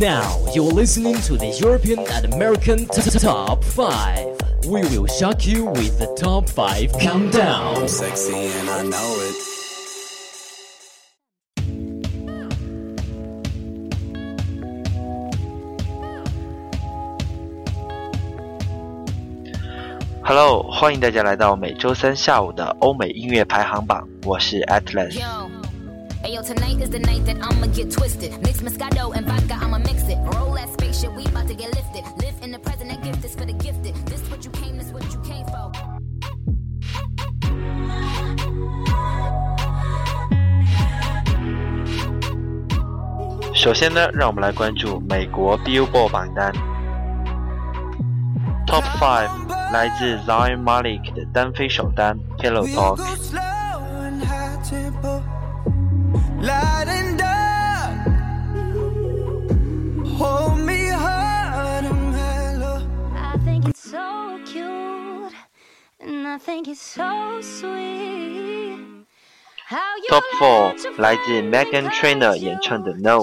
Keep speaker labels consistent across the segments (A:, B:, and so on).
A: Now you're listening to the European and American t- t- Top 5. We will shock you with the Top 5 Countdown.
B: Sexy and I know it.
C: Hello，欢迎大家来到每周三下午的欧美音乐排行榜，我是 Atlas。
D: Yo. Hey yo, tonight is the night that I'ma get twisted. Mix Moscato and vodka, I'ma mix it. Roll that spaceship, we about to get lifted. Live in the present, that gift is for the gifted. This what you came, this what you came for.
C: 首先呢，让我们来关注美国 Billboard 榜单。Top Five 来自 Zayn Malik 的单飞首单《Pillow
E: We
C: Talk
E: Light and dark. Hold me hard and mellow.
F: I think it's so cute, and I think it's so sweet. How you
C: Top Four 来自 Megan Trainor 演唱的《No》。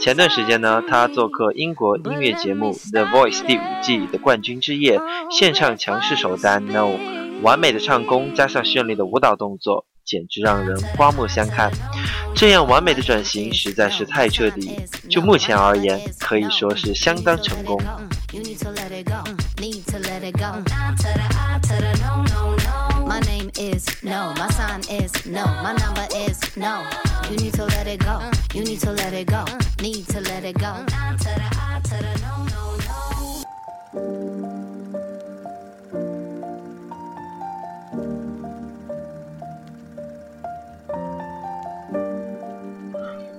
C: 前段时间呢，他做客英国音乐节目《The Voice》第五季的冠军之夜，献唱强势首单《No》，完美的唱功加上绚丽的舞蹈动作，简直让人刮目相看。这样完美的转型实在是太彻底，就目前而言，可以说是相当成功。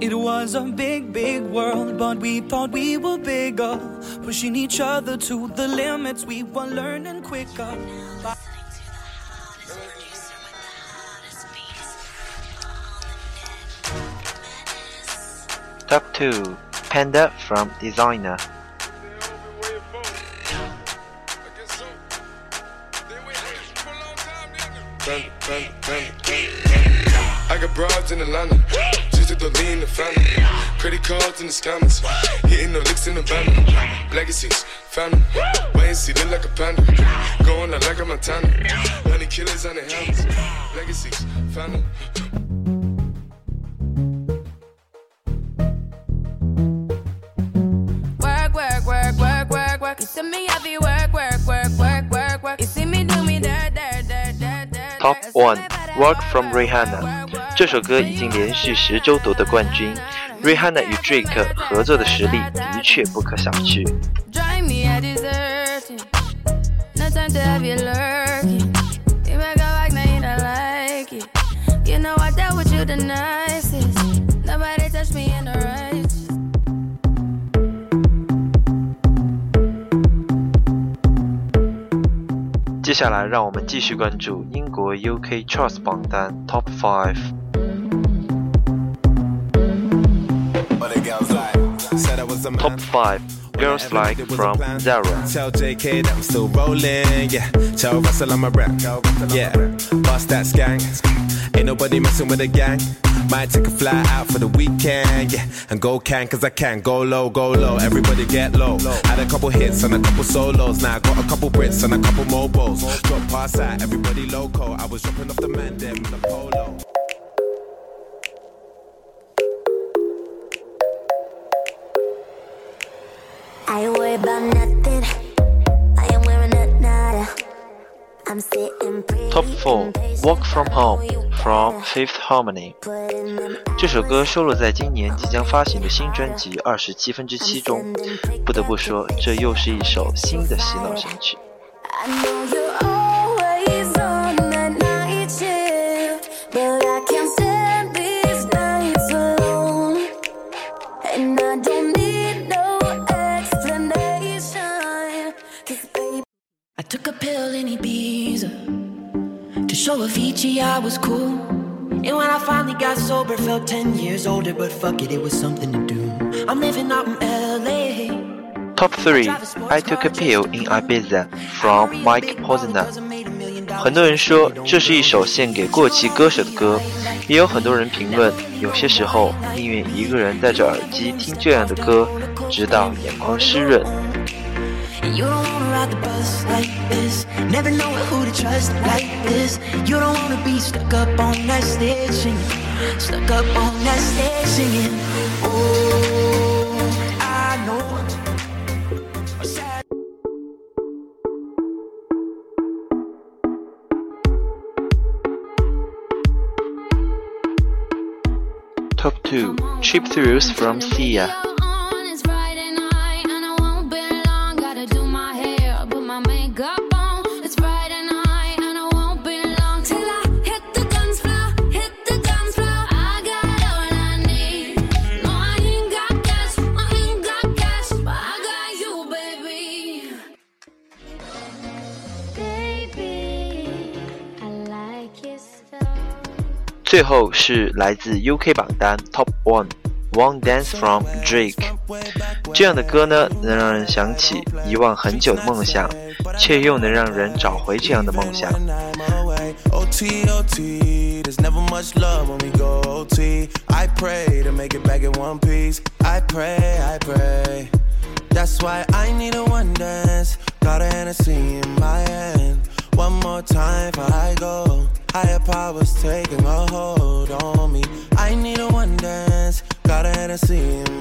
D: It
E: was a big, big world, but we thought we were bigger. Pushing each other to the limits, we were learning quicker.
C: Top Two Panda from
G: Designer。I got broads in Atlanta, just to the lean the family. Credit cards and the scammers, hitting the licks in the van. Legacies, family, wait and see, look like a panda. Going out like a Montana, honey killers on the helmets. Legacies, family.
H: Work, work, work, work, work, work. You see me heavy work, work, work, work, work, work. You see me do me dirt, dirt, dirt, dirt, dirt.
C: Top One Work from Rihanna。这首歌已经连续十周夺得冠军。Rihanna 与 Drake 合作的实力的确不可小觑。下来，让我们继续关注英国 UK Charts 榜单 Top Five。
B: What the girls like? Said I was a man.
C: Top Five Girls Like from Zara。
B: Tell JK that I'm still rolling, yeah. Tell Russell I'm a rap, yeah. Bust that skank. Ain't nobody messing with a gang. Might take a fly out for the weekend, yeah. And go can, cause I can. Go low, go low, everybody get low. I had a couple hits and a couple solos. Now I got a couple Brits and a couple mobiles. Drop pass out, everybody loco. I was dropping off the man them in a polo.
F: worry about nothing. I am wearing a nada. I'm sitting pretty.
I: Top four Walk from Home from Fifth Harmony。这首歌收录在今年即将发行的新专辑《二十七分之七》中。不得不说，这又是一首新的洗脑神曲。
J: To show Avicii I was cool. And when I finally got sober, felt 10 years older, but fuck it, it was something to do. I'm living out in LA.
I: Top three I Took a Pill in Ibiza from Mike Posner。很多人说这是一首献给过气歌手的歌，也有很多人评论，有些时候宁愿一个人戴着耳机听这样的歌，直到眼眶湿润。
J: Ride the bus like this. Never know who to trust like this. You don't wanna be stuck up on that stage singing. Stuck up on that stage singing. Oh, I know.
I: Top two Cheap Thrills from Sia。最后是来自 UK 榜单 Top One One Dance from Drake。这样的歌呢，能让人想起遗忘很久的梦想，却又能让人找回这样的梦想。
K: OT, OT, there's never much love when we go OT. I pray to make it back in one piece. I pray, I pray. That's why I need a one dance. Got a Hennessy in my hand. One more time before I go. Higher powers taking a hold on me. I need a one dance. Got a Hennessy in.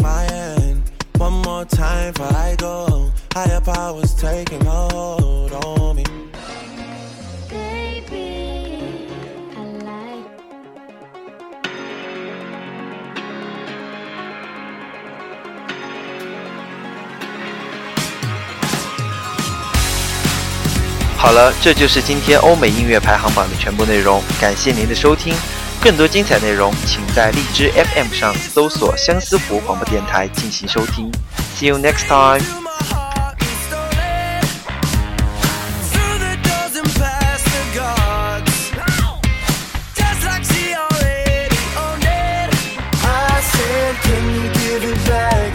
K: One more time before I go. Higher powers taking hold on me.
F: Baby, I like
I: 好了，这就是今天欧美音乐排行榜的全部内容。感谢您的收听，更多精彩内容，请在荔枝 FM 上搜索相思湖广播电台进行收听。See you next time.
K: Can you give it back